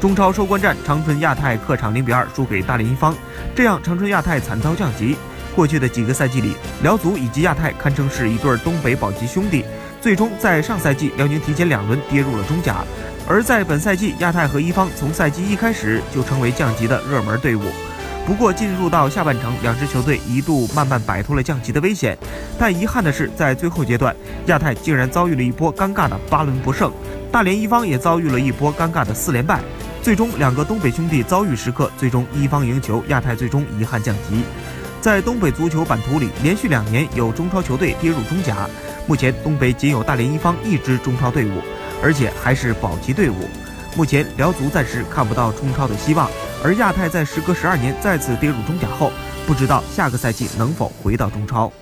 中超收官战，长春亚泰客场零比二输给大连一方，这样长春亚泰惨遭降级。过去的几个赛季里，辽足以及亚泰堪称是一对东北保级兄弟。最终在上赛季，辽宁提前两轮跌入了中甲，而在本赛季，亚泰和一方从赛季一开始就成为降级的热门队伍。不过进入到下半程，两支球队一度慢慢摆脱了降级的危险，但遗憾的是，在最后阶段，亚泰竟然遭遇了一波尴尬的八轮不胜，大连一方也遭遇了一波尴尬的四连败。最终，两个东北兄弟遭遇时刻，最终一方赢球，亚泰最终遗憾降级。在东北足球版图里，连续两年有中超球队跌入中甲。目前东北仅有大连一方一支中超队伍，而且还是保级队伍。目前辽足暂时看不到冲超的希望，而亚太在时隔十二年再次跌入中甲后，不知道下个赛季能否回到中超。